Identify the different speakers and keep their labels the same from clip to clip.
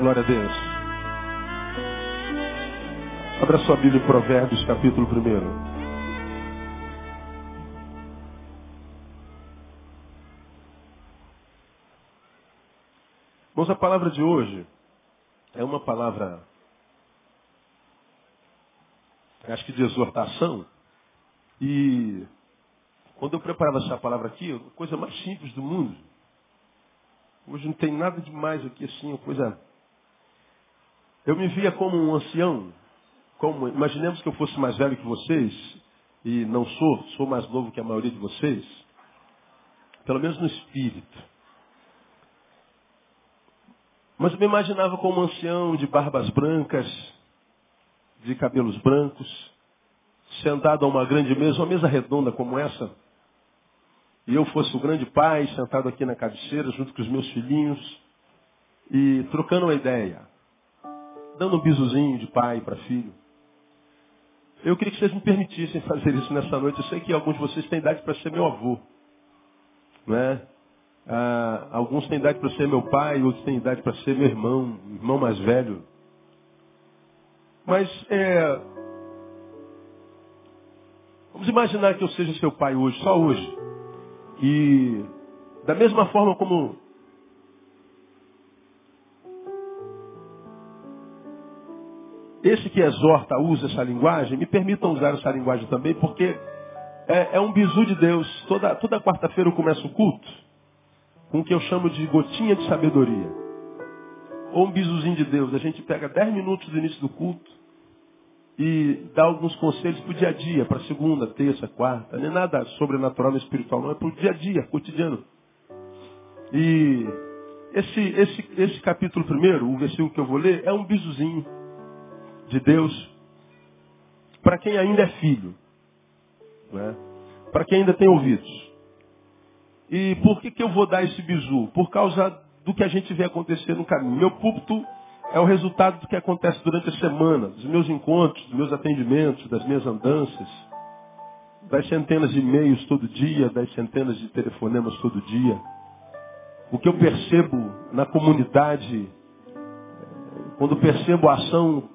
Speaker 1: Glória a Deus. Abra sua Bíblia em Provérbios, capítulo 1. Irmãos, a palavra de hoje é uma palavra, acho que de exortação. E quando eu preparava essa palavra aqui, a coisa mais simples do mundo. Hoje não tem nada demais aqui assim, uma coisa. Eu me via como um ancião, como imaginemos que eu fosse mais velho que vocês, e não sou, sou mais novo que a maioria de vocês, pelo menos no espírito. Mas eu me imaginava como um ancião de barbas brancas, de cabelos brancos, sentado a uma grande mesa, uma mesa redonda como essa, e eu fosse o grande pai, sentado aqui na cabeceira, junto com os meus filhinhos, e trocando uma ideia, dando um bizuzinho de pai para filho. Eu queria que vocês me permitissem fazer isso nessa noite. Eu sei que alguns de vocês têm idade para ser meu avô. Né? Ah, alguns têm idade para ser meu pai, outros têm idade para ser meu irmão, irmão mais velho. Mas é, vamos imaginar que eu seja seu pai hoje, só hoje. E da mesma forma como esse que exorta usa essa linguagem, me permitam usar essa linguagem também, porque é, é um bizu de Deus. Toda, toda quarta-feira eu começo o culto com o que eu chamo de gotinha de sabedoria. Ou um bizuzinho de Deus. A gente pega dez minutos do início do culto e dá alguns conselhos para o dia a dia, para segunda, terça, quarta. Não é nada sobrenatural nem espiritual, não. É para o dia a dia, cotidiano. E esse, esse, esse capítulo primeiro, o versículo que eu vou ler, é um bizuzinho de Deus para quem ainda é filho, né? para quem ainda tem ouvidos. E por que, que eu vou dar esse bizu? Por causa do que a gente vê acontecer no caminho. Meu púlpito é o resultado do que acontece durante a semana, dos meus encontros, dos meus atendimentos, das minhas andanças, das centenas de e-mails todo dia, das centenas de telefonemas todo dia. O que eu percebo na comunidade, quando percebo a ação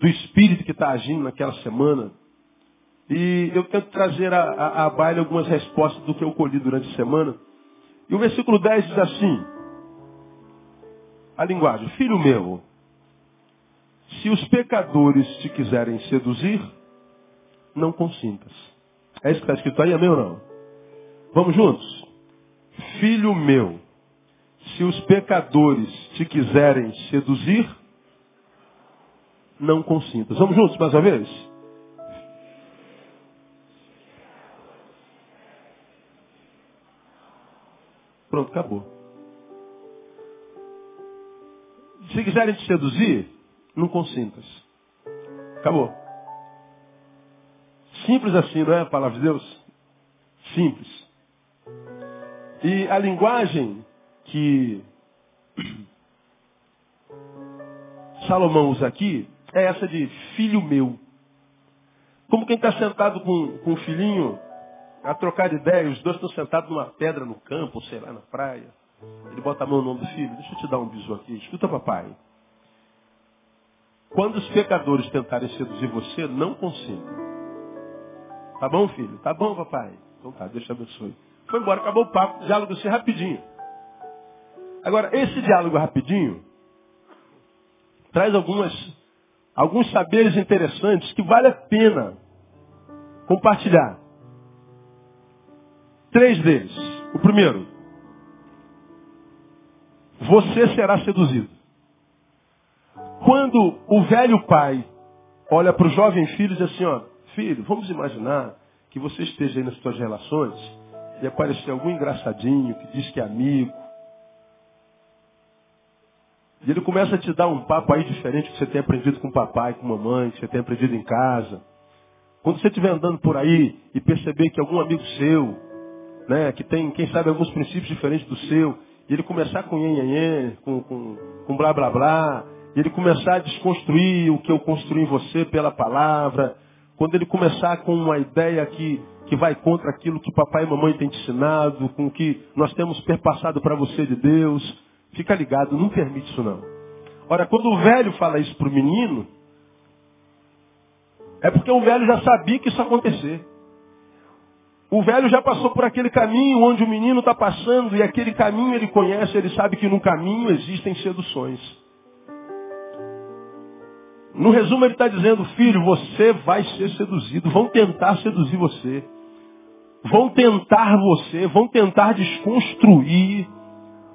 Speaker 1: do Espírito que está agindo naquela semana. E eu tento trazer a, a, a baile algumas respostas do que eu colhi durante a semana. E o versículo 10 diz assim, a linguagem, filho meu, se os pecadores te quiserem seduzir, não consintas. É isso que está escrito aí, amém ou não? Vamos juntos? Filho meu, se os pecadores te quiserem seduzir, não consintas. Vamos juntos mais uma vez? Pronto, acabou. Se quiserem te seduzir, não consintas. Acabou. Simples assim, não é a palavra de Deus? Simples. E a linguagem que Salomão usa aqui é essa de filho meu. Como quem está sentado com, com um filhinho a trocar de ideia, os dois estão sentados numa pedra no campo, sei lá, na praia. Ele bota a mão no ombro do filho, deixa eu te dar um bisu aqui, escuta papai. Quando os pecadores tentarem seduzir você, não consinta. Tá bom, filho? Tá bom, papai. Então tá, Deus te abençoe. Foi embora, acabou o papo, diálogo assim rapidinho. Agora, esse diálogo rapidinho traz algumas alguns saberes interessantes que vale a pena compartilhar. Três deles. O primeiro, você será seduzido. Quando o velho pai olha para o jovem filho e diz assim, ó, filho, vamos imaginar que você esteja aí nas suas relações e aparecer algum engraçadinho que diz que é amigo, e ele começa a te dar um papo aí diferente que você tem aprendido com o papai, com a mamãe, que você tem aprendido em casa. Quando você estiver andando por aí e perceber que algum amigo seu, né, que tem, quem sabe, alguns princípios diferentes do seu, e ele começar com nhenhenhen, com, com, com blá blá blá, e ele começar a desconstruir o que eu construí em você pela palavra, quando ele começar com uma ideia que, que vai contra aquilo que papai e mamãe têm te ensinado, com o que nós temos perpassado para você de Deus, Fica ligado, não permite isso não. Ora, quando o velho fala isso para o menino, é porque o velho já sabia que isso ia acontecer. O velho já passou por aquele caminho onde o menino está passando e aquele caminho ele conhece, ele sabe que no caminho existem seduções. No resumo ele está dizendo, filho, você vai ser seduzido, vão tentar seduzir você. Vão tentar você, vão tentar desconstruir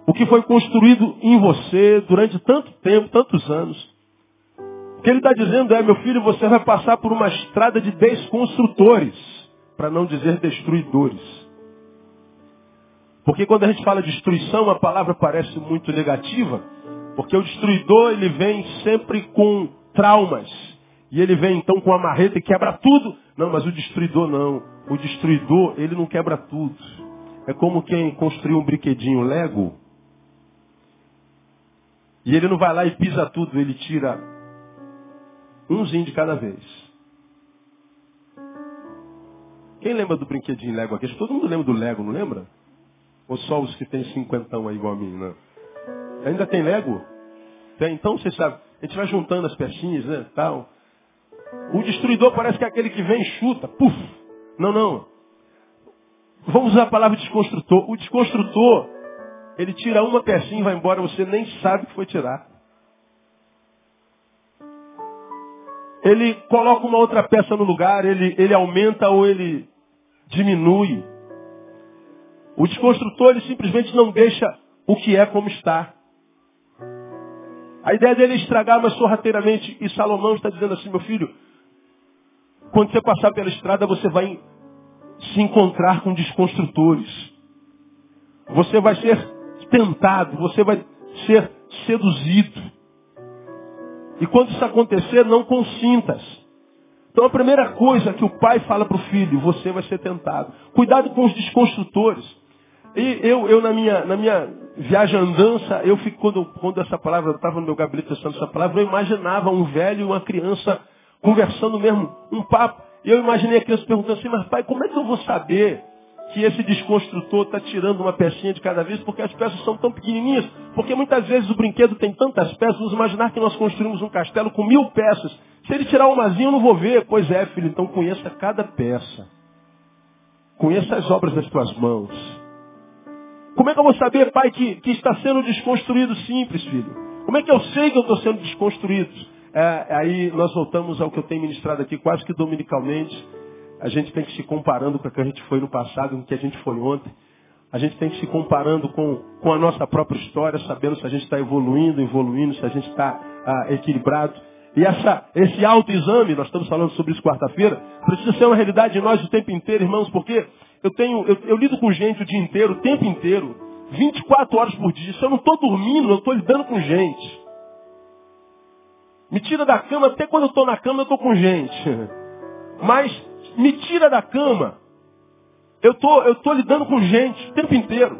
Speaker 1: o que foi construído em você durante tanto tempo, tantos anos. O que ele está dizendo é, meu filho, você vai passar por uma estrada de desconstrutores, para não dizer destruidores. Porque quando a gente fala destruição, a palavra parece muito negativa, porque o destruidor ele vem sempre com traumas. E ele vem então com a marreta e quebra tudo. Não, mas o destruidor não. O destruidor, ele não quebra tudo. É como quem construiu um brinquedinho Lego. E ele não vai lá e pisa tudo, ele tira umzinho de cada vez. Quem lembra do brinquedinho Lego aqui? Todo mundo lembra do Lego, não lembra? Ou só os que tem cinquentão aí igual a mim, né? Ainda tem Lego? Tem, então você sabe. A gente vai juntando as pecinhas, né? Tal. O destruidor parece que é aquele que vem e chuta. Puf! Não, não. Vamos usar a palavra desconstrutor. O desconstrutor, ele tira uma pecinha e vai embora, você nem sabe que foi tirar. Ele coloca uma outra peça no lugar, ele, ele aumenta ou ele diminui. O desconstrutor, ele simplesmente não deixa o que é como está. A ideia dele é estragar mais sorrateiramente. E Salomão está dizendo assim, meu filho, quando você passar pela estrada, você vai se encontrar com desconstrutores. Você vai ser tentado, você vai ser seduzido. E quando isso acontecer, não consintas. Então a primeira coisa que o pai fala para o filho, você vai ser tentado. Cuidado com os desconstrutores. E eu, eu na, minha, na minha viagem andança, eu fico, quando, quando essa palavra, estava no meu gabinete testando essa palavra, eu imaginava um velho e uma criança conversando mesmo, um papo. E eu imaginei a criança perguntando assim, mas pai, como é que eu vou saber que esse desconstrutor está tirando uma pecinha de cada vez, porque as peças são tão pequenininhas? Porque muitas vezes o brinquedo tem tantas peças, vamos imaginar que nós construímos um castelo com mil peças. Se ele tirar umazinha, eu não vou ver. Pois é, filho, então conheça cada peça. Conheça as obras das tuas mãos. Como é que eu vou saber, pai, que, que está sendo desconstruído simples, filho? Como é que eu sei que eu estou sendo desconstruído? É, aí nós voltamos ao que eu tenho ministrado aqui quase que dominicalmente. A gente tem que se comparando com o que a gente foi no passado, com o que a gente foi ontem. A gente tem que se comparando com, com a nossa própria história, sabendo se a gente está evoluindo, evoluindo, se a gente está ah, equilibrado. E essa, esse autoexame, nós estamos falando sobre isso quarta-feira, precisa ser uma realidade de nós o tempo inteiro, irmãos, porque eu tenho, eu, eu lido com gente o dia inteiro, o tempo inteiro, 24 horas por dia. Se eu não estou dormindo, eu estou lidando com gente. Me tira da cama, até quando eu estou na cama eu estou com gente. Mas me tira da cama, eu tô, estou tô lidando com gente o tempo inteiro.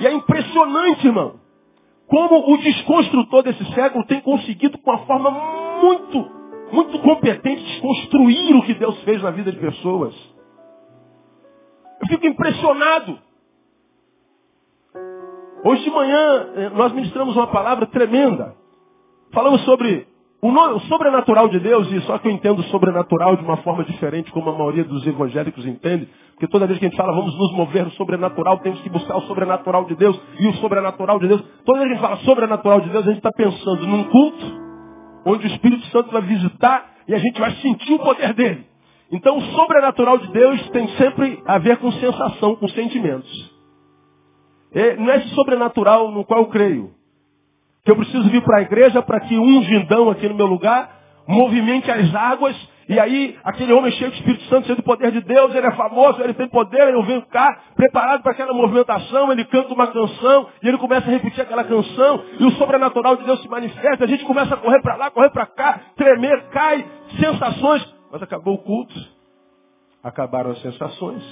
Speaker 1: E é impressionante, irmão, como o desconstrutor desse século tem conseguido, com uma forma muito, muito competente, desconstruir o que Deus fez na vida de pessoas. Eu fico impressionado. Hoje de manhã eh, nós ministramos uma palavra tremenda. Falamos sobre o sobrenatural de Deus, e só que eu entendo o sobrenatural de uma forma diferente, como a maioria dos evangélicos entende. Porque toda vez que a gente fala, vamos nos mover no sobrenatural, temos que buscar o sobrenatural de Deus e o sobrenatural de Deus. Toda vez que a gente fala sobrenatural de Deus, a gente está pensando num culto, onde o Espírito Santo vai visitar e a gente vai sentir o poder dele. Então, o sobrenatural de Deus tem sempre a ver com sensação, com sentimentos. É, não é esse sobrenatural no qual eu creio. Que eu preciso vir para a igreja para que um gindão aqui no meu lugar movimente as águas e aí aquele homem cheio de Espírito Santo, cheio do poder de Deus, ele é famoso, ele tem poder, eu venho cá preparado para aquela movimentação, ele canta uma canção e ele começa a repetir aquela canção e o sobrenatural de Deus se manifesta, a gente começa a correr para lá, correr para cá, tremer, cai, sensações. Mas acabou o culto, acabaram as sensações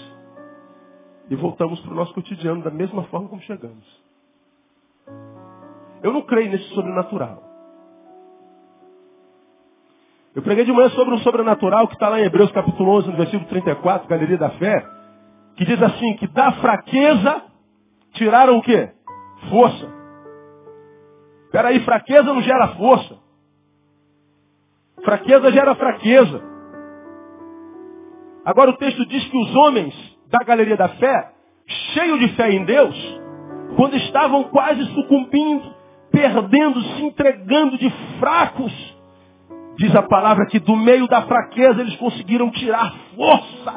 Speaker 1: e voltamos para o nosso cotidiano da mesma forma como chegamos. Eu não creio nesse sobrenatural. Eu preguei de manhã sobre um sobrenatural que está lá em Hebreus capítulo 11, no versículo 34, Galeria da Fé, que diz assim, que da fraqueza tiraram o quê? Força. Peraí, fraqueza não gera força. Fraqueza gera fraqueza. Agora o texto diz que os homens da galeria da fé, cheios de fé em Deus, quando estavam quase sucumbindo, perdendo, se entregando de fracos, diz a palavra que do meio da fraqueza eles conseguiram tirar força.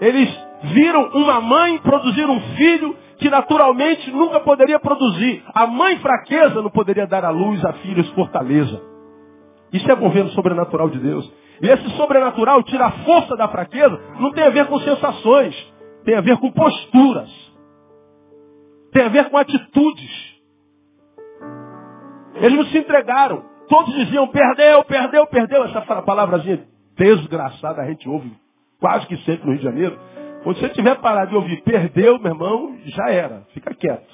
Speaker 1: Eles viram uma mãe produzir um filho que naturalmente nunca poderia produzir. A mãe fraqueza não poderia dar à luz a filhos fortaleza. Isso é governo sobrenatural de Deus. E esse sobrenatural tira a força da fraqueza, não tem a ver com sensações, tem a ver com posturas. Tem a ver com atitudes. Eles não se entregaram. Todos diziam, perdeu, perdeu, perdeu. Essa palavrazinha desgraçada a gente ouve quase que sempre no Rio de Janeiro. Quando você tiver parado de ouvir, perdeu, meu irmão, já era. Fica quieto.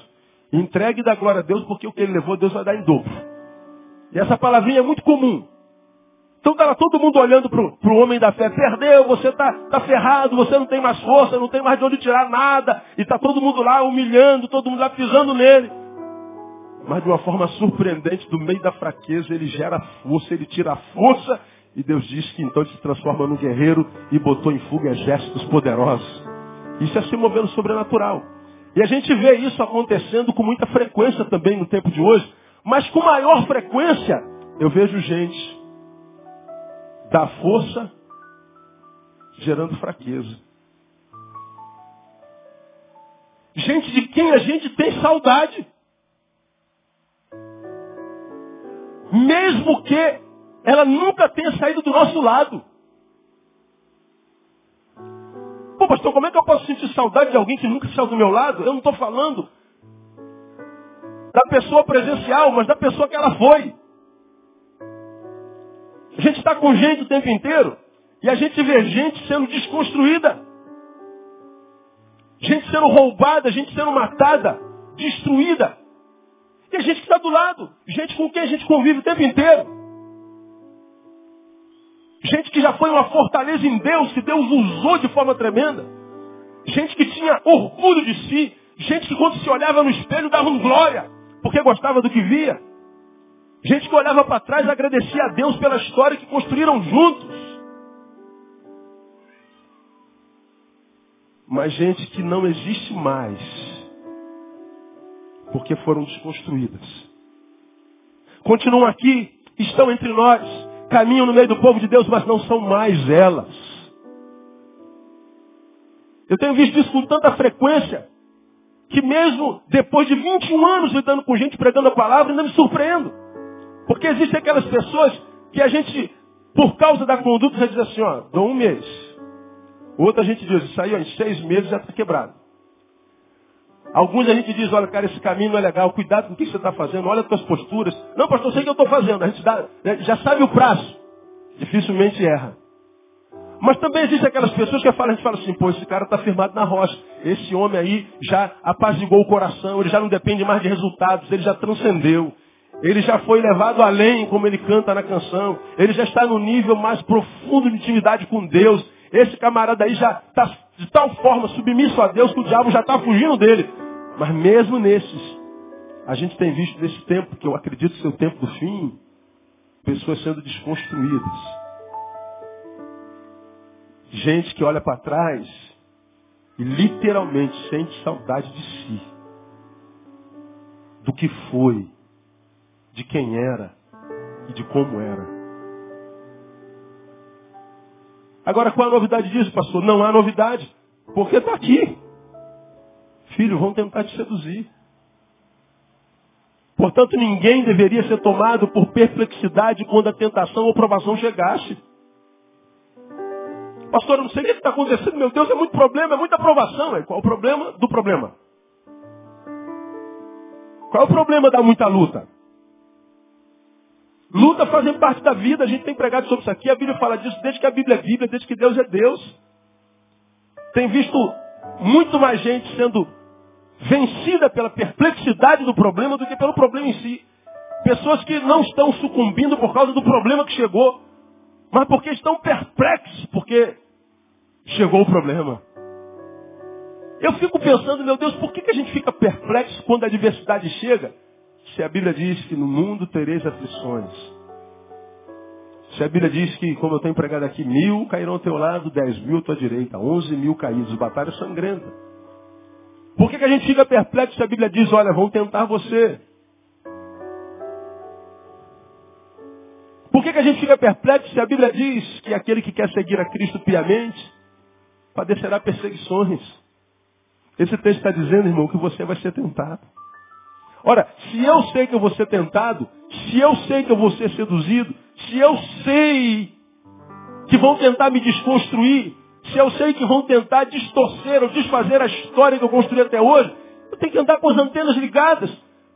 Speaker 1: Entregue da glória a Deus, porque o que ele levou, Deus vai dar em dobro. E essa palavrinha é muito comum. Então estava todo mundo olhando para o homem da fé. Perdeu, você está tá ferrado, você não tem mais força, não tem mais de onde tirar nada. E está todo mundo lá humilhando, todo mundo lá pisando nele. Mas de uma forma surpreendente, do meio da fraqueza, ele gera força, ele tira a força. E Deus diz que então ele se transforma num guerreiro e botou em fuga exércitos poderosos. Isso é se mover no sobrenatural. E a gente vê isso acontecendo com muita frequência também no tempo de hoje. Mas com maior frequência, eu vejo gente da força gerando fraqueza. Gente de quem a gente tem saudade. Mesmo que ela nunca tenha saído do nosso lado. Pô, pastor, como é que eu posso sentir saudade de alguém que nunca saiu do meu lado? Eu não estou falando da pessoa presencial, mas da pessoa que ela foi. A gente está com gente o tempo inteiro e a gente vê gente sendo desconstruída. Gente sendo roubada, gente sendo matada, destruída. A gente que está do lado, gente com quem a gente convive o tempo inteiro. Gente que já foi uma fortaleza em Deus, que Deus usou de forma tremenda. Gente que tinha orgulho de si. Gente que quando se olhava no espelho dava um glória, porque gostava do que via. Gente que olhava para trás e agradecia a Deus pela história que construíram juntos. Mas gente que não existe mais, porque foram desconstruídas. Continuam aqui, estão entre nós, caminham no meio do povo de Deus, mas não são mais elas. Eu tenho visto isso com tanta frequência, que mesmo depois de 21 anos lidando com gente pregando a palavra, ainda me surpreendo. Porque existem aquelas pessoas que a gente, por causa da conduta, já diz assim, ó, dou um mês. Outra gente diz, isso aí ó, em seis meses já está quebrado. Alguns a gente diz, olha, cara, esse caminho não é legal, cuidado com o que você está fazendo, olha as tuas posturas. Não, pastor, sei o que eu estou fazendo. A gente dá, né, já sabe o prazo. Dificilmente erra. Mas também existem aquelas pessoas que falam, a gente fala assim, pô, esse cara está firmado na rocha. Esse homem aí já apaziguou o coração, ele já não depende mais de resultados, ele já transcendeu. Ele já foi levado além, como ele canta na canção. Ele já está no nível mais profundo de intimidade com Deus. Esse camarada aí já está de tal forma submisso a Deus que o diabo já está fugindo dele. Mas mesmo nesses, a gente tem visto nesse tempo, que eu acredito ser o tempo do fim, pessoas sendo desconstruídas. Gente que olha para trás e literalmente sente saudade de si. Do que foi de quem era e de como era. Agora, qual a novidade disso, pastor? Não há novidade, porque está aqui. Filho, vão tentar te seduzir. Portanto, ninguém deveria ser tomado por perplexidade quando a tentação ou provação chegasse. Pastor, eu não sei o que está acontecendo, meu Deus, é muito problema, é muita provação. É. Qual o problema do problema? Qual é o problema da muita luta? Luta fazem parte da vida, a gente tem pregado sobre isso aqui, a Bíblia fala disso desde que a Bíblia é Bíblia, desde que Deus é Deus. Tem visto muito mais gente sendo vencida pela perplexidade do problema do que pelo problema em si. Pessoas que não estão sucumbindo por causa do problema que chegou, mas porque estão perplexos, porque chegou o problema. Eu fico pensando, meu Deus, por que, que a gente fica perplexo quando a adversidade chega? Se a Bíblia diz que no mundo tereis aflições. Se a Bíblia diz que, como eu tenho pregado aqui, mil cairão ao teu lado, dez mil à tua direita, onze mil caídos, batalha sangrenta. Por que, que a gente fica perplexo se a Bíblia diz, olha, vão tentar você? Por que, que a gente fica perplexo se a Bíblia diz que aquele que quer seguir a Cristo piamente padecerá perseguições? Esse texto está dizendo, irmão, que você vai ser tentado. Ora, se eu sei que eu vou ser tentado, se eu sei que eu vou ser seduzido, se eu sei que vão tentar me desconstruir, se eu sei que vão tentar distorcer ou desfazer a história que eu construí até hoje, eu tenho que andar com as antenas ligadas,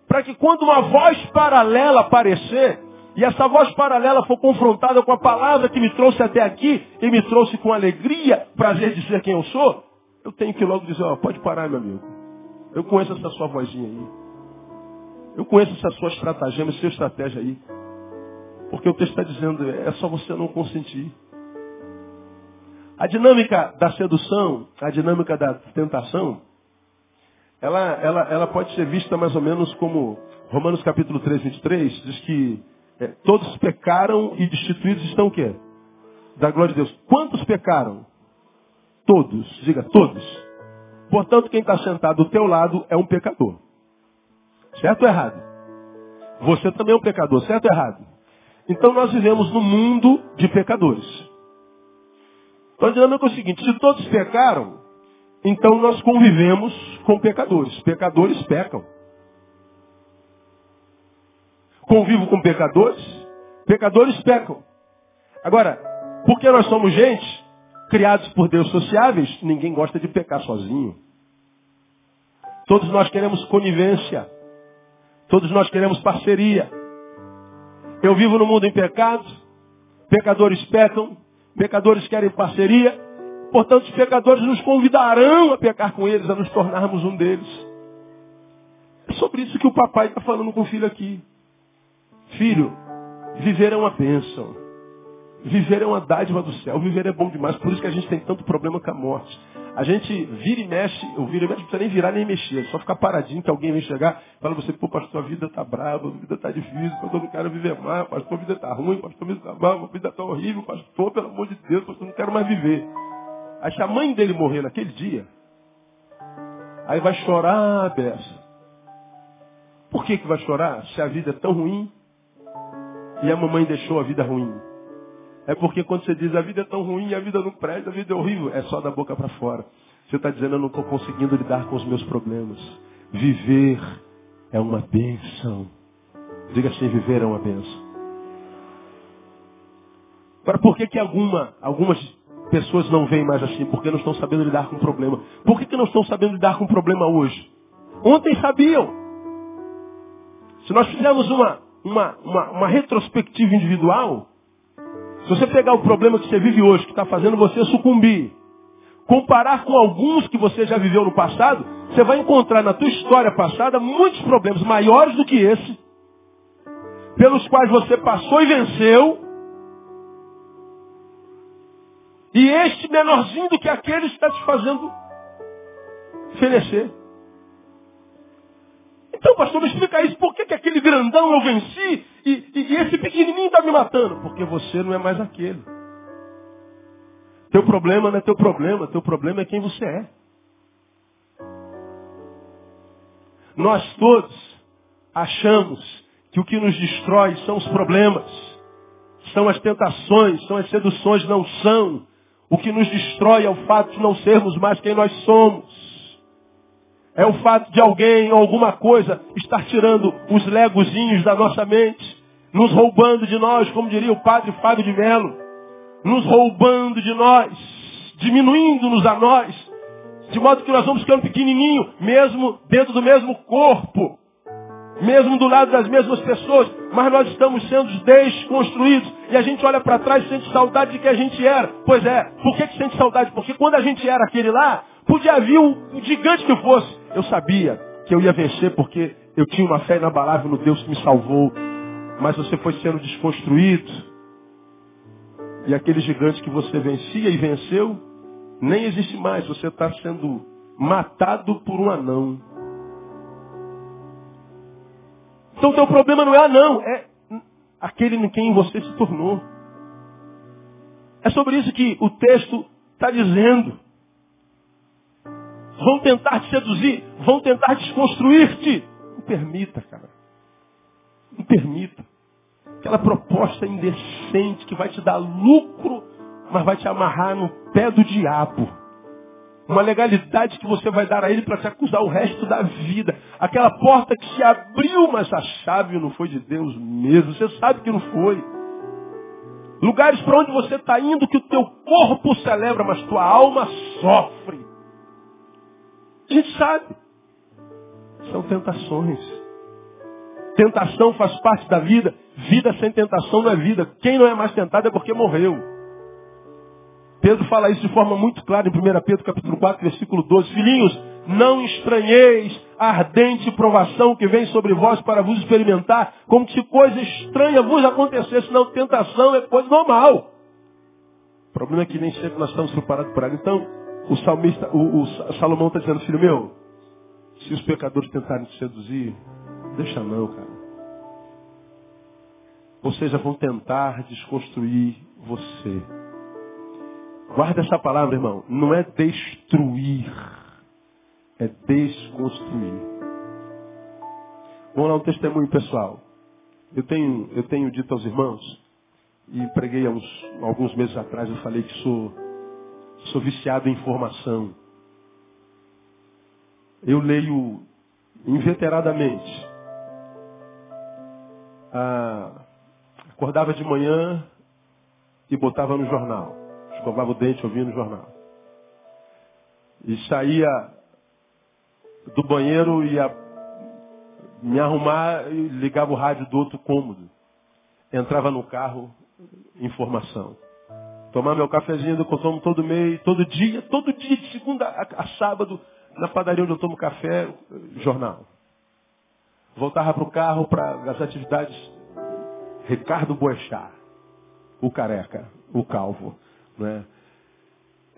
Speaker 1: para que quando uma voz paralela aparecer, e essa voz paralela foi confrontada com a palavra que me trouxe até aqui e me trouxe com alegria, prazer de ser quem eu sou, eu tenho que logo dizer, ó, pode parar, meu amigo. Eu conheço essa sua vozinha aí. Eu conheço essa sua estratagema, essa sua estratégia aí. Porque o texto está dizendo, é só você não consentir. A dinâmica da sedução, a dinâmica da tentação, ela, ela, ela pode ser vista mais ou menos como Romanos capítulo 3, 23, diz que é, todos pecaram e destituídos estão o quê? Da glória de Deus. Quantos pecaram? Todos. Diga, todos. Portanto, quem está sentado do teu lado é um pecador. Certo ou errado? Você também é um pecador, certo ou errado? Então nós vivemos no mundo de pecadores. Então a dinâmica é o seguinte, se todos pecaram, então nós convivemos com pecadores. Pecadores pecam convivo com pecadores, pecadores pecam. Agora, porque nós somos gente, criados por Deus sociáveis, ninguém gosta de pecar sozinho. Todos nós queremos conivência. Todos nós queremos parceria. Eu vivo no mundo em pecado, pecadores pecam, pecadores querem parceria, portanto os pecadores nos convidarão a pecar com eles, a nos tornarmos um deles. É sobre isso que o papai está falando com o filho aqui. Filho, viver é uma bênção. Viver é uma dádiva do céu. Viver é bom demais. Por isso que a gente tem tanto problema com a morte. A gente vira e mexe, eu viro e mexe, não precisa nem virar nem mexer. Só ficar paradinho que alguém vem chegar e fala você, pô, pastor, a vida tá brava, a vida tá difícil, pastor, não quero viver mais, pastor, a vida tá ruim, pastor, a vida tá mal, a vida tá horrível, pastor, pelo amor de Deus, pastor, não quero mais viver. Aí se a mãe dele morrer naquele dia, aí vai chorar a beça. Por que, que vai chorar? Se a vida é tão ruim, e a mamãe deixou a vida ruim. É porque quando você diz a vida é tão ruim, a vida não presta, a vida é horrível, é só da boca para fora. Você está dizendo eu não estou conseguindo lidar com os meus problemas. Viver é uma bênção. Diga assim, viver é uma bênção. Agora, por que, que alguma, algumas pessoas não veem mais assim? Porque não estão sabendo lidar com o problema. Por que, que não estão sabendo lidar com o problema hoje? Ontem sabiam. Se nós fizermos uma, uma, uma, uma retrospectiva individual, se você pegar o problema que você vive hoje, que está fazendo você sucumbir, comparar com alguns que você já viveu no passado, você vai encontrar na tua história passada muitos problemas maiores do que esse, pelos quais você passou e venceu, e este menorzinho do que aquele está te fazendo fenecer. Então, pastor, me explica isso. Por que, que aquele grandão eu venci e, e, e esse pequenininho está me matando? Porque você não é mais aquele. Teu problema não é teu problema. Teu problema é quem você é. Nós todos achamos que o que nos destrói são os problemas, são as tentações, são as seduções, não são. O que nos destrói é o fato de não sermos mais quem nós somos. É o fato de alguém ou alguma coisa estar tirando os legozinhos da nossa mente, nos roubando de nós, como diria o padre Fábio de Mello, nos roubando de nós, diminuindo-nos a nós, de modo que nós vamos ficando pequenininho, mesmo dentro do mesmo corpo, mesmo do lado das mesmas pessoas, mas nós estamos sendo desconstruídos. E a gente olha para trás e sente saudade de que a gente era. Pois é, por que, que sente saudade? Porque quando a gente era aquele lá, podia vir o gigante que fosse. Eu sabia que eu ia vencer porque eu tinha uma fé inabalável no Deus que me salvou. Mas você foi sendo desconstruído. E aquele gigante que você vencia e venceu, nem existe mais. Você está sendo matado por um anão. Então o teu problema não é não, é aquele em quem você se tornou. É sobre isso que o texto está dizendo. Vão tentar te seduzir, vão tentar desconstruir-te. Não permita, cara. Não permita. Aquela proposta indecente que vai te dar lucro, mas vai te amarrar no pé do diabo. Uma legalidade que você vai dar a ele para te acusar o resto da vida. Aquela porta que se abriu, mas a chave não foi de Deus mesmo. Você sabe que não foi. Lugares para onde você está indo que o teu corpo celebra, mas tua alma sofre. A gente sabe. São tentações. Tentação faz parte da vida. Vida sem tentação não é vida. Quem não é mais tentado é porque morreu. Pedro fala isso de forma muito clara em 1 Pedro capítulo 4, versículo 12. Filhinhos, não estranheis a ardente provação que vem sobre vós para vos experimentar, como se coisa estranha vos acontecesse. Não, tentação é coisa normal. O problema é que nem sempre nós estamos preparados para ela. Então, o salmista, o, o Salomão está dizendo, filho meu, se os pecadores tentarem te seduzir, deixa não, cara. Ou seja, vão tentar desconstruir você. Guarda essa palavra, irmão. Não é destruir, é desconstruir. Vamos lá, um testemunho pessoal. Eu tenho, eu tenho dito aos irmãos, e preguei há uns, alguns meses atrás, eu falei que sou, sou viciado em informação. Eu leio inveteradamente. Ah, acordava de manhã e botava no jornal escovava o dente ouvindo o jornal. E saía do banheiro, ia me arrumar e ligava o rádio do outro cômodo. Entrava no carro, informação. Tomar meu cafezinho que eu tomo todo mês, todo dia, todo dia, de segunda a, a sábado, na padaria onde eu tomo café, jornal. Voltava para o carro para as atividades Ricardo Boechat, o careca, o calvo. Né?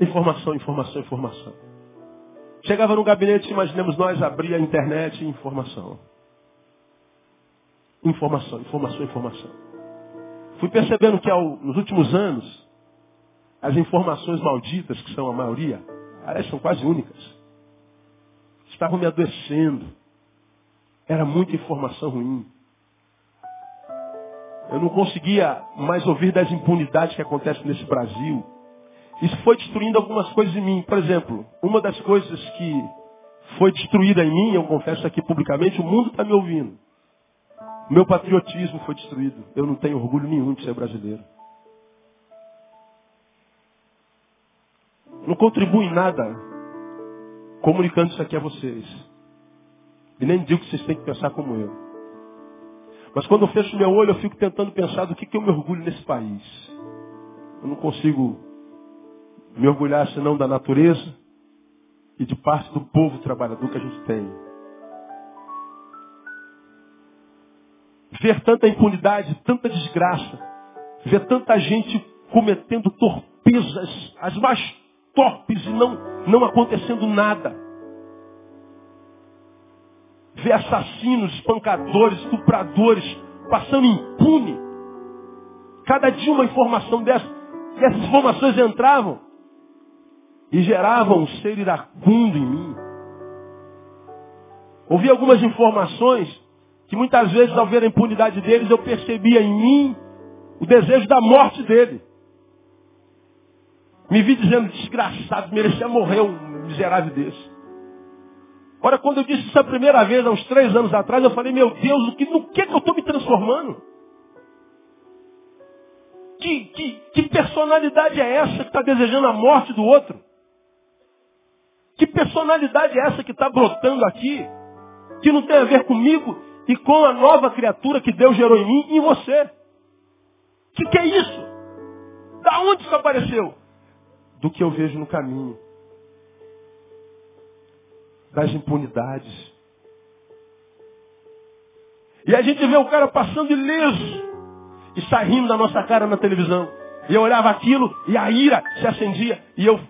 Speaker 1: Informação, informação, informação. Chegava no gabinete, imaginemos nós, abria a internet e informação. Informação, informação, informação. Fui percebendo que ao, nos últimos anos, as informações malditas, que são a maioria, aliás, são quase únicas, estavam me adoecendo. Era muita informação ruim. Eu não conseguia mais ouvir das impunidades que acontecem nesse Brasil. Isso foi destruindo algumas coisas em mim. Por exemplo, uma das coisas que foi destruída em mim, eu confesso aqui publicamente, o mundo está me ouvindo. Meu patriotismo foi destruído. Eu não tenho orgulho nenhum de ser brasileiro. Não contribuo em nada comunicando isso aqui a vocês. E nem digo que vocês têm que pensar como eu. Mas quando eu fecho meu olho, eu fico tentando pensar do que, que eu me orgulho nesse país. Eu não consigo me orgulhar senão da natureza e de parte do povo trabalhador que a gente tem. Ver tanta impunidade, tanta desgraça, ver tanta gente cometendo torpezas, as mais torpes e não, não acontecendo nada. Ver assassinos, espancadores, estupradores passando impune. Cada dia uma informação dessa. Essas informações entravam e geravam um ser iracundo em mim. Ouvi algumas informações que muitas vezes, ao ver a impunidade deles, eu percebia em mim o desejo da morte dele. Me vi dizendo, desgraçado, merecia morrer um miserável desse. Ora, quando eu disse isso a primeira vez, há uns três anos atrás, eu falei, meu Deus, no que, no que, que eu estou me transformando? Que, que, que personalidade é essa que está desejando a morte do outro? Que personalidade é essa que está brotando aqui? Que não tem a ver comigo e com a nova criatura que Deus gerou em mim e em você. O que, que é isso? Da onde isso apareceu? Do que eu vejo no caminho. Das impunidades. E a gente vê o cara passando ileso e saindo da nossa cara na televisão. E eu olhava aquilo e a ira se acendia. E eu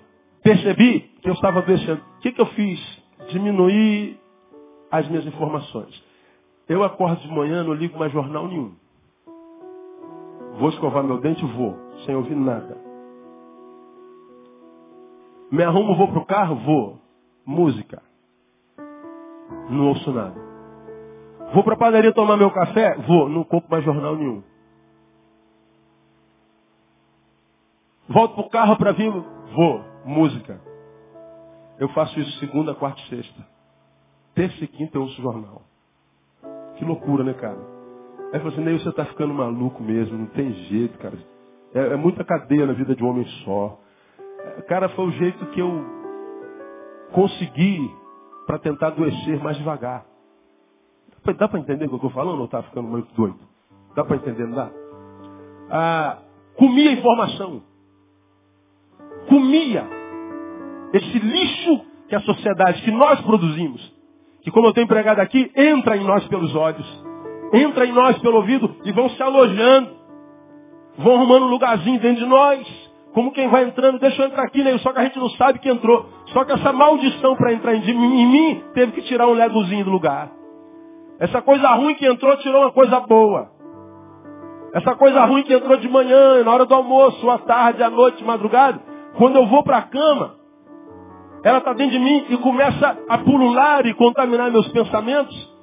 Speaker 1: percebi que eu estava adoecendo. O que, que eu fiz? Diminuir as minhas informações. Eu acordo de manhã, não ligo mais jornal nenhum. Vou escovar meu dente? Vou, sem ouvir nada. Me arrumo, vou pro carro? Vou. Música. Não ouço nada. Vou pra padaria tomar meu café? Vou. Não compro mais jornal nenhum. Volto pro carro para vir? Vou. Música. Eu faço isso segunda, quarta e sexta. Terça e quinta eu ouço jornal. Que loucura, né, cara? Aí você assim, você tá ficando maluco mesmo, não tem jeito, cara. É, é muita cadeia na vida de um homem só. Cara, foi o jeito que eu consegui para tentar adoecer mais devagar. Dá para entender o que eu estou falando ou está ficando muito doido? Dá para entender, não dá? Ah, comia informação. Comia esse lixo que a sociedade, que nós produzimos, que como eu tenho empregado aqui, entra em nós pelos olhos, entra em nós pelo ouvido e vão se alojando, vão arrumando um lugarzinho dentro de nós. Como quem vai entrando, deixa eu entrar aqui, né? Só que a gente não sabe que entrou. Só que essa maldição para entrar em, em mim teve que tirar um legozinho do lugar. Essa coisa ruim que entrou tirou uma coisa boa. Essa coisa ruim que entrou de manhã, na hora do almoço, à tarde, à noite, madrugada, quando eu vou para a cama, ela está dentro de mim e começa a pulular e contaminar meus pensamentos.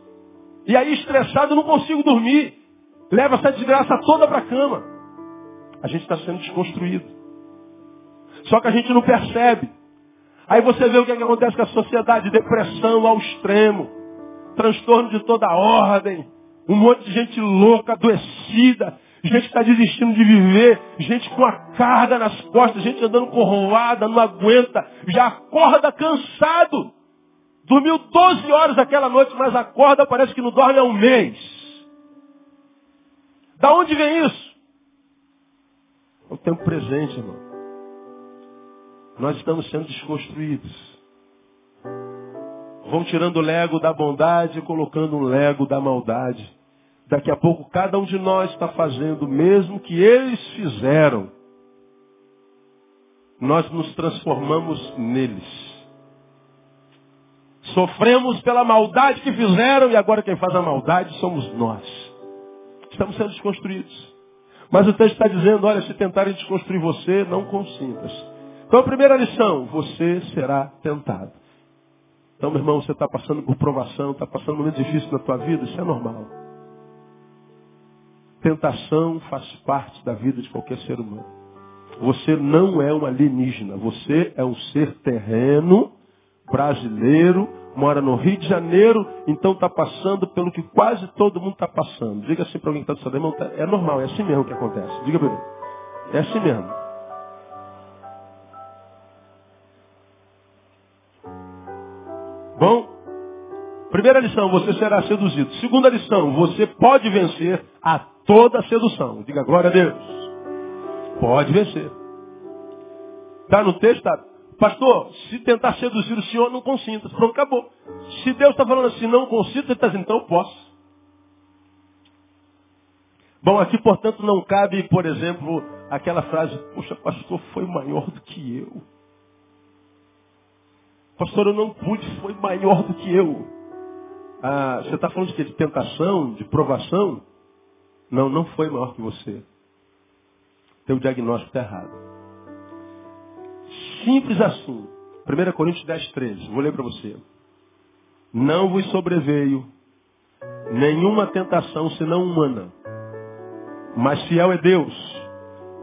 Speaker 1: E aí, estressado, eu não consigo dormir. Leva essa desgraça toda para a cama. A gente está sendo desconstruído. Só que a gente não percebe. Aí você vê o que, é que acontece com a sociedade, depressão ao extremo, transtorno de toda ordem, um monte de gente louca, adoecida, gente que está desistindo de viver, gente com a carga nas costas, gente andando corroada, não aguenta, já acorda cansado. Dormiu 12 horas aquela noite, mas acorda, parece que não dorme há um mês. Da onde vem isso? É o tempo presente, irmão. Nós estamos sendo desconstruídos. Vão tirando o lego da bondade e colocando um lego da maldade. Daqui a pouco cada um de nós está fazendo o mesmo que eles fizeram. Nós nos transformamos neles. Sofremos pela maldade que fizeram e agora quem faz a maldade somos nós. Estamos sendo desconstruídos. Mas o texto está dizendo, olha, se tentarem desconstruir você, não consintas. Então primeira lição, você será tentado. Então, meu irmão, você está passando por provação, está passando um momento difícil na tua vida, isso é normal. Tentação faz parte da vida de qualquer ser humano. Você não é um alienígena, você é um ser terreno, brasileiro, mora no Rio de Janeiro, então está passando pelo que quase todo mundo está passando. Diga assim para alguém que está do seu lado, é normal, é assim mesmo que acontece. Diga para ele. É assim mesmo. Primeira lição, você será seduzido. Segunda lição, você pode vencer a toda sedução. Diga glória a Deus. Pode vencer. Está no texto? Tá. Pastor, se tentar seduzir o senhor, não consinta. Pronto, acabou. Se Deus está falando assim, não consinta, ele está dizendo, então eu posso. Bom, aqui, portanto, não cabe, por exemplo, aquela frase, poxa, pastor, foi maior do que eu. Pastor, eu não pude, foi maior do que eu. Ah, você está falando de, quê? de tentação, de provação? Não, não foi maior que você. Teu diagnóstico está errado. Simples assim. 1 Coríntios 10, 13. Vou ler para você. Não vos sobreveio nenhuma tentação senão humana. Mas fiel é Deus,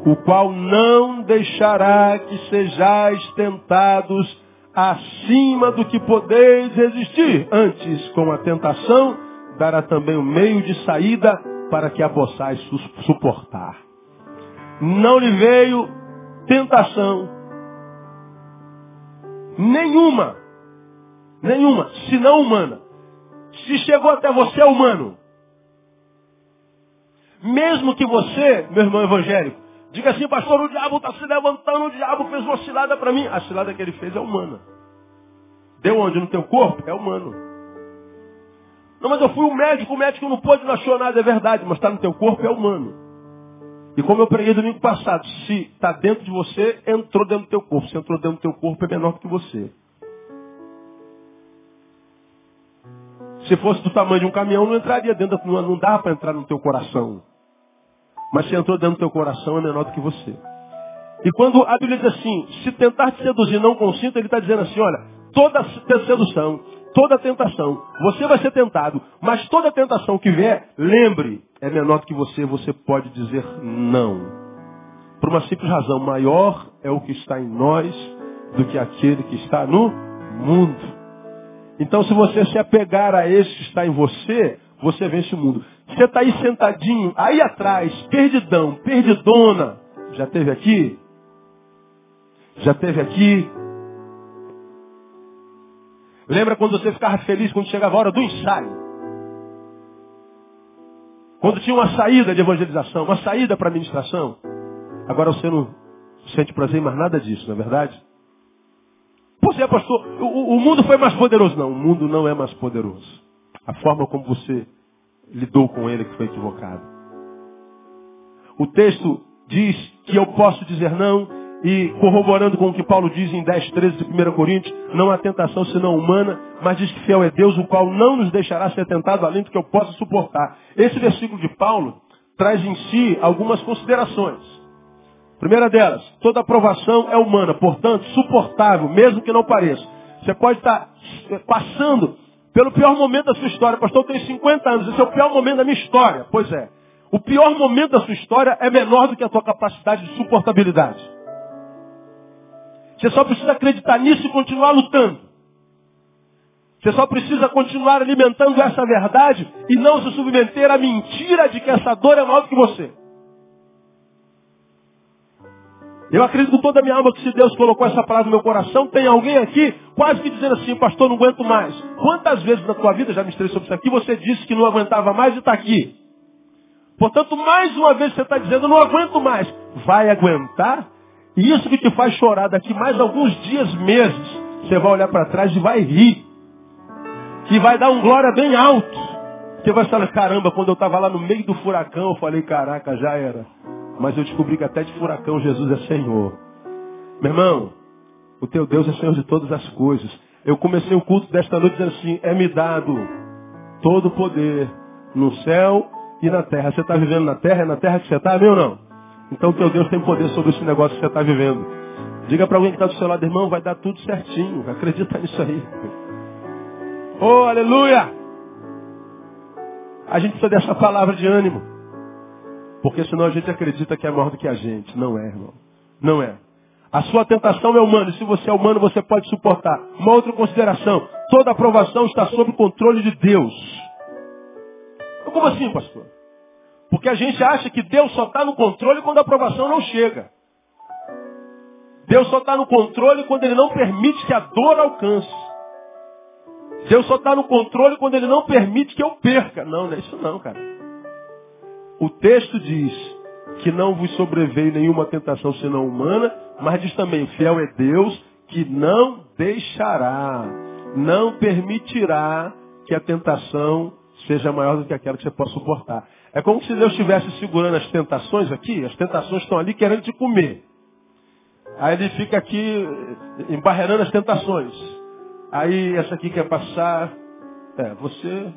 Speaker 1: o qual não deixará que sejais tentados acima do que podeis resistir. Antes, com a tentação, dará também o meio de saída para que a possais suportar. Não lhe veio tentação nenhuma, nenhuma, senão humana. Se chegou até você, é humano. Mesmo que você, meu irmão evangélico, Diga assim, pastor, o diabo está se levantando, o diabo fez uma cilada para mim. A cilada que ele fez é humana. Deu onde? No teu corpo? É humano. Não, mas eu fui um médico, o médico não pôde, não achou nada, é verdade, mas está no teu corpo, é humano. E como eu preguei domingo passado, se está dentro de você, entrou dentro do teu corpo. Se entrou dentro do teu corpo, é menor do que você. Se fosse do tamanho de um caminhão, não entraria dentro, não, não dá para entrar no teu coração. Mas se entrou dentro do teu coração, é menor do que você. E quando a Bíblia diz assim, se tentar te seduzir não consinta, ele está dizendo assim, olha, toda sedução, toda tentação, você vai ser tentado, mas toda tentação que vier, lembre, é menor do que você, você pode dizer não. Por uma simples razão, maior é o que está em nós do que aquele que está no mundo. Então, se você se apegar a esse que está em você, você vence o mundo. Você está aí sentadinho, aí atrás, perdidão, perdidona. Já teve aqui? Já teve aqui? Lembra quando você ficava feliz quando chegava a hora do ensaio? Quando tinha uma saída de evangelização, uma saída para a administração? Agora você não sente prazer em mais nada disso, não é verdade? Você, pastor, o, o mundo foi mais poderoso. Não, o mundo não é mais poderoso. A forma como você lidou com ele que foi equivocado. O texto diz que eu posso dizer não, e corroborando com o que Paulo diz em 10, 13 de 1 Coríntios, não há tentação senão humana, mas diz que fiel é Deus, o qual não nos deixará ser tentado além do que eu possa suportar. Esse versículo de Paulo traz em si algumas considerações. Primeira delas, toda aprovação é humana, portanto, suportável, mesmo que não pareça. Você pode estar passando pelo pior momento da sua história. Pastor, eu tenho 50 anos, esse é o pior momento da minha história. Pois é. O pior momento da sua história é menor do que a tua capacidade de suportabilidade. Você só precisa acreditar nisso e continuar lutando. Você só precisa continuar alimentando essa verdade e não se submeter à mentira de que essa dor é maior do que você. Eu acredito com toda a minha alma que se Deus colocou essa palavra no meu coração, tem alguém aqui quase que dizendo assim, pastor, não aguento mais. Quantas vezes na tua vida, já me sobre isso aqui, você disse que não aguentava mais e está aqui. Portanto, mais uma vez você está dizendo, não aguento mais. Vai aguentar e isso que te faz chorar daqui mais alguns dias, meses, você vai olhar para trás e vai rir. E vai dar um glória bem alto. Você vai falar, caramba, quando eu estava lá no meio do furacão, eu falei, caraca, já era. Mas eu descobri que até de furacão Jesus é Senhor. Meu irmão, o teu Deus é Senhor de todas as coisas. Eu comecei o culto desta noite dizendo assim, é me dado todo o poder no céu e na terra. Você está vivendo na terra? É na terra que você está, meu ou não? Então teu Deus tem poder sobre esse negócio que você está vivendo. Diga para alguém que está do seu lado, irmão, vai dar tudo certinho. Acredita nisso aí. Oh, aleluia! A gente precisa dessa palavra de ânimo. Porque senão a gente acredita que é maior do que a gente. Não é, irmão. Não é. A sua tentação é humana. E se você é humano, você pode suportar. Uma outra consideração. Toda aprovação está sob o controle de Deus. Como assim, pastor? Porque a gente acha que Deus só está no controle quando a aprovação não chega. Deus só está no controle quando Ele não permite que a dor alcance. Deus só está no controle quando Ele não permite que eu perca. Não, não é isso não, cara. O texto diz que não vos sobreveio nenhuma tentação senão humana, mas diz também, fiel é Deus que não deixará, não permitirá que a tentação seja maior do que aquela que você possa suportar. É como se Deus estivesse segurando as tentações aqui, as tentações estão ali querendo te comer. Aí ele fica aqui embarreirando as tentações. Aí essa aqui quer passar. É, você,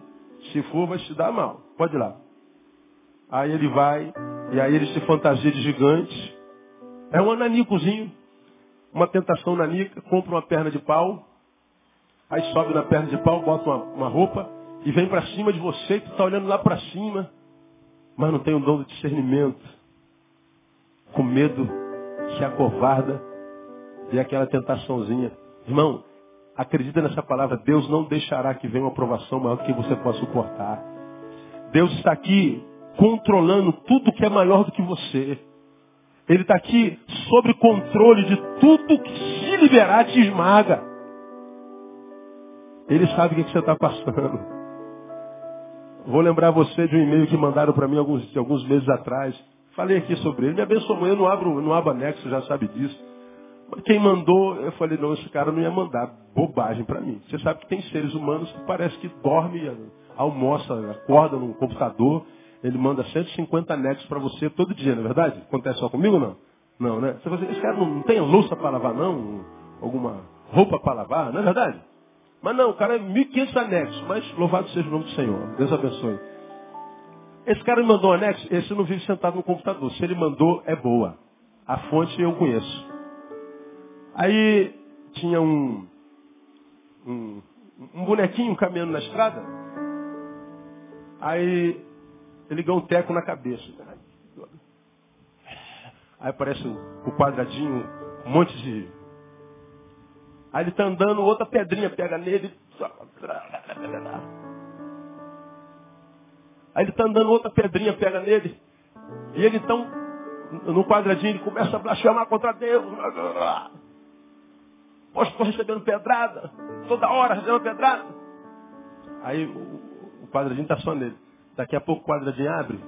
Speaker 1: se for, vai se dar mal. Pode ir lá. Aí ele vai, e aí ele se fantasia de gigante. É um ananicozinho, uma tentação nanica, compra uma perna de pau, aí sobe na perna de pau, bota uma, uma roupa e vem para cima de você, e tu está olhando lá para cima mas não tem o dom do discernimento. Com medo, se acovarda e aquela tentaçãozinha. Irmão, acredita nessa palavra, Deus não deixará que venha uma aprovação maior do que você possa suportar. Deus está aqui controlando tudo que é maior do que você. Ele está aqui sob controle de tudo que se liberar te esmaga. Ele sabe o que você está passando. Vou lembrar você de um e-mail que mandaram para mim alguns, alguns meses atrás. Falei aqui sobre ele. Me abençoou. Eu não abro, não abro anexo, já sabe disso. Mas quem mandou, eu falei, não, esse cara não ia mandar. Bobagem para mim. Você sabe que tem seres humanos que parece que dorme, almoça, acorda no computador. Ele manda 150 anexos para você todo dia, não é verdade? Acontece só comigo não? Não, né? Você fala assim, esse cara não tem louça para lavar, não? Alguma roupa para lavar, não é verdade? Mas não, o cara é 1.500 anexos. Mas louvado seja o nome do Senhor. Deus abençoe. Esse cara me mandou um anexo, esse não vive sentado no computador. Se ele mandou, é boa. A fonte eu conheço. Aí tinha um, um, um bonequinho caminhando na estrada. Aí ele ligou um teco na cabeça. Aí aparece o quadradinho, um monte de. Aí ele está andando, outra pedrinha pega nele. Aí ele está andando, outra pedrinha pega nele. E ele então, no quadradinho, ele começa a blasfemar contra Deus. Poxa, estou recebendo pedrada. Toda hora recebendo pedrada. Aí o, o quadradinho está só nele. Daqui a pouco o quadradinho abre.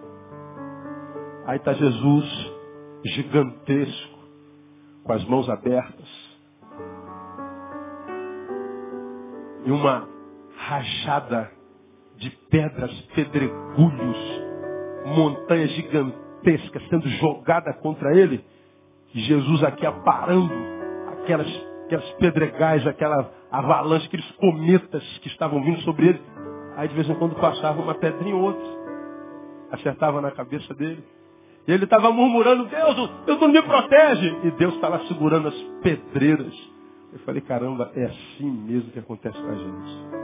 Speaker 1: Aí está Jesus, gigantesco, com as mãos abertas. E uma rajada de pedras, pedregulhos, montanhas gigantescas sendo jogada contra ele. E Jesus aqui aparando aquelas, aquelas pedregais, aquela avalanche, aqueles cometas que estavam vindo sobre ele. Aí de vez em quando passava uma pedrinha ou outra. Acertava na cabeça dele. E ele estava murmurando, Deus, Deus não me protege. E Deus estava segurando as pedreiras. Eu falei, caramba, é assim mesmo que acontece com a gente.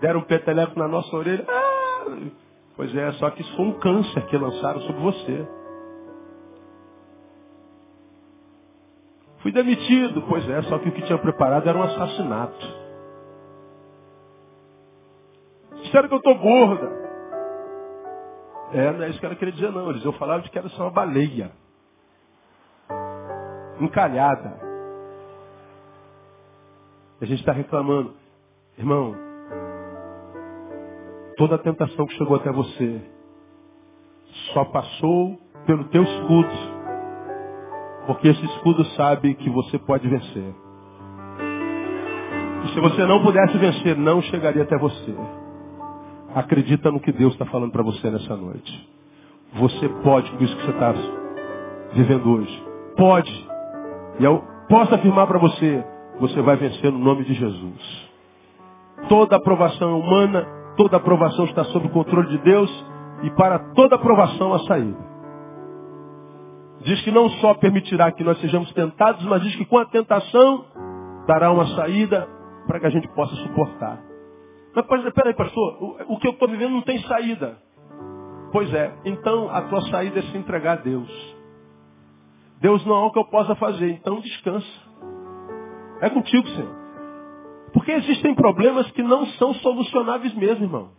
Speaker 1: Deram um peteleco na nossa orelha. Ah, pois é, só que isso foi um câncer que lançaram sobre você. Fui demitido. Pois é, só que o que tinha preparado era um assassinato. Disseram que eu estou gorda. É, não é isso que ela queria dizer não. Eles eu falava de que era só uma baleia. Encalhada. A gente está reclamando. Irmão, toda a tentação que chegou até você só passou pelo teu escudo. Porque esse escudo sabe que você pode vencer. E se você não pudesse vencer, não chegaria até você. Acredita no que Deus está falando para você nessa noite. Você pode com isso que você está vivendo hoje. Pode. E eu posso afirmar para você, você vai vencer no nome de Jesus. Toda aprovação humana, toda aprovação está sob o controle de Deus e para toda aprovação a saída. Diz que não só permitirá que nós sejamos tentados, mas diz que com a tentação dará uma saída para que a gente possa suportar. Mas peraí, pastor, o, o que eu estou vivendo não tem saída. Pois é, então a tua saída é se entregar a Deus. Deus não é o que eu possa fazer, então descansa. É contigo, Senhor. Porque existem problemas que não são solucionáveis mesmo, irmão.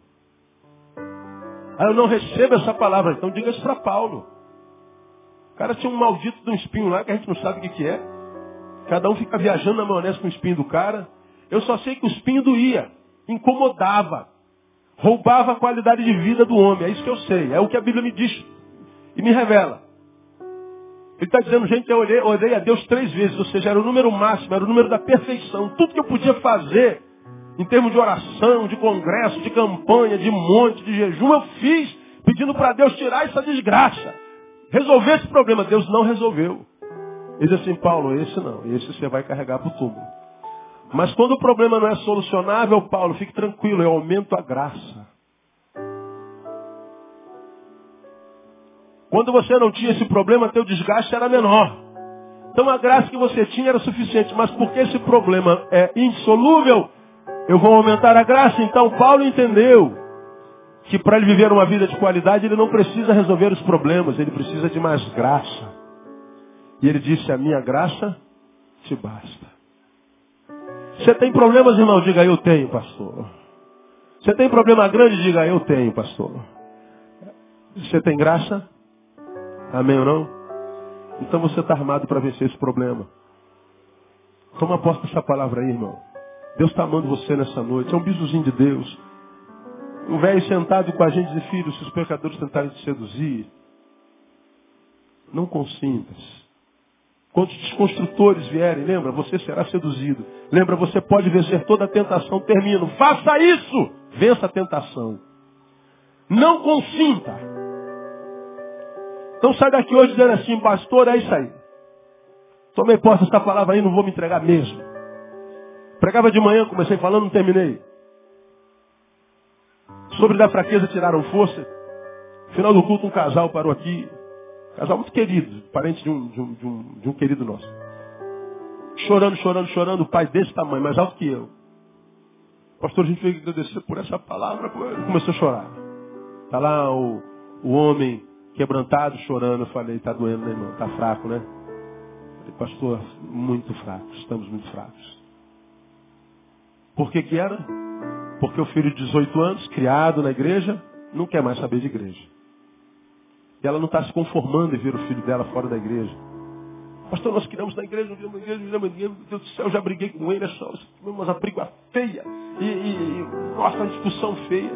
Speaker 1: Aí eu não recebo essa palavra, então diga isso para Paulo. O cara tinha um maldito de um espinho lá que a gente não sabe o que, que é. Cada um fica viajando na maionese com o espinho do cara. Eu só sei que o espinho doía incomodava, roubava a qualidade de vida do homem. É isso que eu sei, é o que a Bíblia me diz e me revela. Ele está dizendo, gente, eu orei, orei a Deus três vezes, ou seja, era o número máximo, era o número da perfeição. Tudo que eu podia fazer, em termos de oração, de congresso, de campanha, de monte, de jejum, eu fiz, pedindo para Deus tirar essa desgraça. Resolver esse problema. Deus não resolveu. Ele diz assim, Paulo, esse não, esse você vai carregar para o túmulo. Mas quando o problema não é solucionável, Paulo, fique tranquilo, eu aumento a graça. Quando você não tinha esse problema, teu desgaste era menor. Então a graça que você tinha era suficiente. Mas porque esse problema é insolúvel, eu vou aumentar a graça. Então Paulo entendeu que para ele viver uma vida de qualidade, ele não precisa resolver os problemas, ele precisa de mais graça. E ele disse, a minha graça te basta. Você tem problemas, irmão? Diga, eu tenho, pastor. Você tem problema grande? Diga, eu tenho, pastor. Você tem graça? Amém ou não? Então você está armado para vencer esse problema. Toma posse dessa palavra aí, irmão. Deus está amando você nessa noite. É um bisozinho de Deus. Um velho sentado com a gente diz, filho, se os pecadores tentarem te seduzir, não consintas. Quando os desconstrutores vierem, lembra, você será seduzido. Lembra, você pode vencer toda a tentação. Termino. Faça isso! Vença a tentação. Não consinta. Então sai daqui hoje dizendo assim, pastor, é isso aí. Tomei posse dessa palavra aí, não vou me entregar mesmo. Pregava de manhã, comecei falando, não terminei. Sobre da fraqueza tiraram força. Final do culto, um casal parou aqui. Casal muito querido, parente de um, de um, de um, de um querido nosso. Chorando, chorando, chorando, o pai desse tamanho, mais alto que eu. Pastor, a gente veio agradecer por essa palavra. Começou a chorar. Está lá o, o homem quebrantado, chorando. Eu falei, está doendo, né, irmão? Está fraco, né? falei, pastor, muito fraco, estamos muito fracos. Por que que era? Porque o filho de 18 anos, criado na igreja, não quer mais saber de igreja. Ela não está se conformando em ver o filho dela fora da igreja. Pastor, nós criamos na igreja, não na igreja, não na meu Deus do céu, já briguei com ele, é só uma briga feia. E, e, e nossa, uma discussão feia.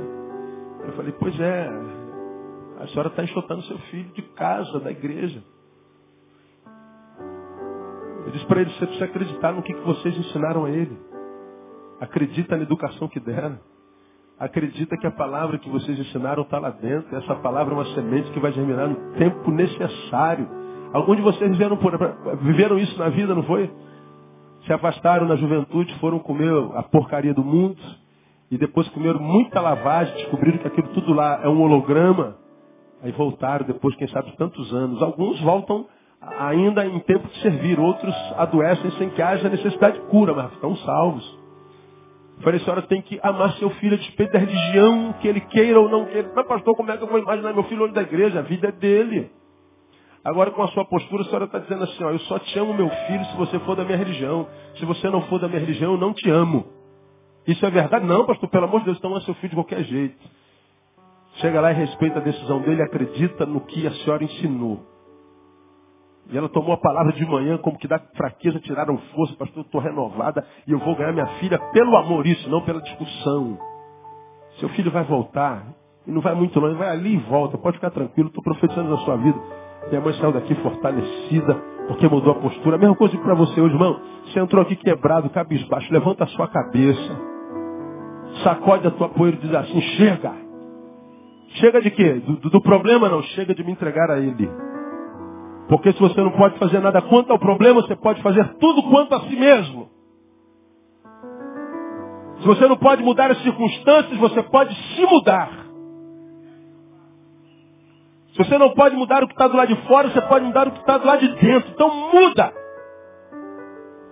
Speaker 1: Eu falei, pois é, a senhora está enxotando seu filho de casa, da igreja. Eu disse para ele, você precisa acreditar no que, que vocês ensinaram a ele. Acredita na educação que deram. Acredita que a palavra que vocês ensinaram está lá dentro. Essa palavra é uma semente que vai germinar no tempo necessário. Alguns de vocês viveram, por, viveram isso na vida, não foi? Se afastaram na juventude, foram comer a porcaria do mundo. E depois comeram muita lavagem, descobriram que aquilo tudo lá é um holograma. Aí voltaram depois, quem sabe, tantos anos. Alguns voltam ainda em tempo de servir, outros adoecem sem que haja necessidade de cura, mas estão salvos. Falei, a senhora tem que amar seu filho a despeito da religião, que ele queira ou não queira. Mas pastor, como é que eu vou imaginar meu filho longe da igreja? A vida é dele. Agora com a sua postura, a senhora está dizendo assim, ó, eu só te amo meu filho se você for da minha religião. Se você não for da minha religião, eu não te amo. Isso é verdade? Não, pastor, pelo amor de Deus, então ama seu filho de qualquer jeito. Chega lá e respeita a decisão dele, acredita no que a senhora ensinou. E ela tomou a palavra de manhã, como que da fraqueza tiraram força, pastor, eu estou renovada e eu vou ganhar minha filha pelo amor, isso, não pela discussão. Seu filho vai voltar, e não vai muito longe, vai ali e volta, pode ficar tranquilo, estou profetizando na sua vida. Minha mãe saiu daqui fortalecida, porque mudou a postura. A mesma coisa para você hoje, irmão. Você entrou aqui quebrado, cabisbaixo, levanta a sua cabeça, sacode a tua poeira e diz assim, chega. Chega de quê? Do, do problema não, chega de me entregar a ele. Porque se você não pode fazer nada quanto ao problema, você pode fazer tudo quanto a si mesmo. Se você não pode mudar as circunstâncias, você pode se mudar. Se você não pode mudar o que está do lado de fora, você pode mudar o que está do lado de dentro. Então muda.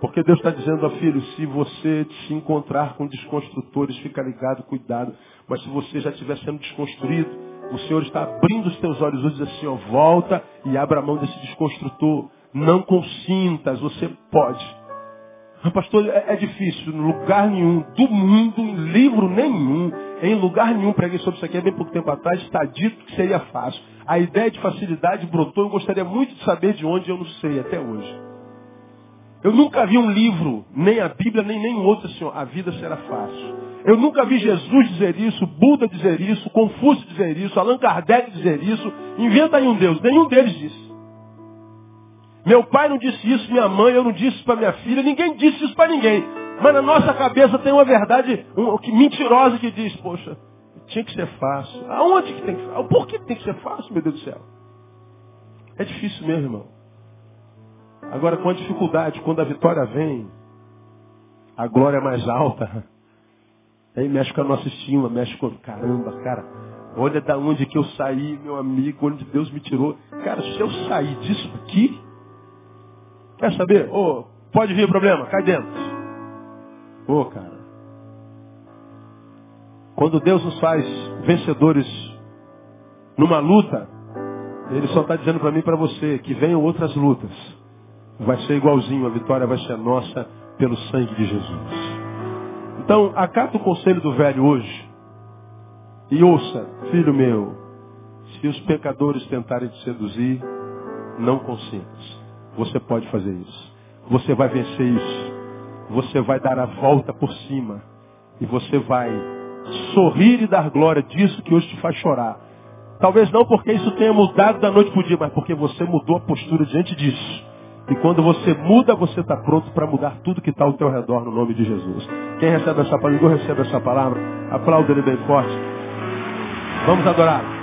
Speaker 1: Porque Deus está dizendo, filho, se você se encontrar com desconstrutores, fica ligado, cuidado. Mas se você já estiver sendo desconstruído, o Senhor está abrindo os teus olhos hoje e diz assim, ó, volta e abra a mão desse desconstrutor. Não consintas, você pode. Mas, pastor, é, é difícil. Em lugar nenhum do mundo, em livro nenhum, em lugar nenhum, preguei sobre isso aqui há bem pouco tempo atrás, está dito que seria fácil. A ideia de facilidade brotou, eu gostaria muito de saber de onde, eu não sei até hoje. Eu nunca vi um livro, nem a Bíblia, nem nenhum outro assim, a vida será fácil. Eu nunca vi Jesus dizer isso, Buda dizer isso, Confúcio dizer isso, Allan Kardec dizer isso. Inventa aí um Deus. Nenhum deles disse. Meu pai não disse isso, minha mãe, eu não disse para minha filha, ninguém disse isso para ninguém. Mas na nossa cabeça tem uma verdade um, que, mentirosa que diz, poxa, tinha que ser fácil. Aonde que tem que ser? Por que tem que ser fácil, meu Deus do céu? É difícil mesmo, irmão. Agora, com a dificuldade, quando a vitória vem, a glória é mais alta. Aí mexe com a nossa estima, mexe com, caramba, cara, olha da onde que eu saí, meu amigo, onde Deus me tirou. Cara, se eu sair disso aqui, quer saber? Ô, oh, pode vir problema, cai dentro. Ô, oh, cara. Quando Deus nos faz vencedores numa luta, Ele só está dizendo para mim e para você que venham outras lutas. Vai ser igualzinho, a vitória vai ser nossa pelo sangue de Jesus. Então, acata o conselho do velho hoje. E ouça, filho meu, se os pecadores tentarem te seduzir, não consintas. Você pode fazer isso. Você vai vencer isso. Você vai dar a volta por cima. E você vai sorrir e dar glória disso que hoje te faz chorar. Talvez não porque isso tenha mudado da noite para o dia, mas porque você mudou a postura diante disso. E quando você muda, você está pronto para mudar tudo que está ao teu redor no nome de Jesus. Quem recebe essa palavra, recebe essa palavra. Aplauda ele bem forte. Vamos adorar.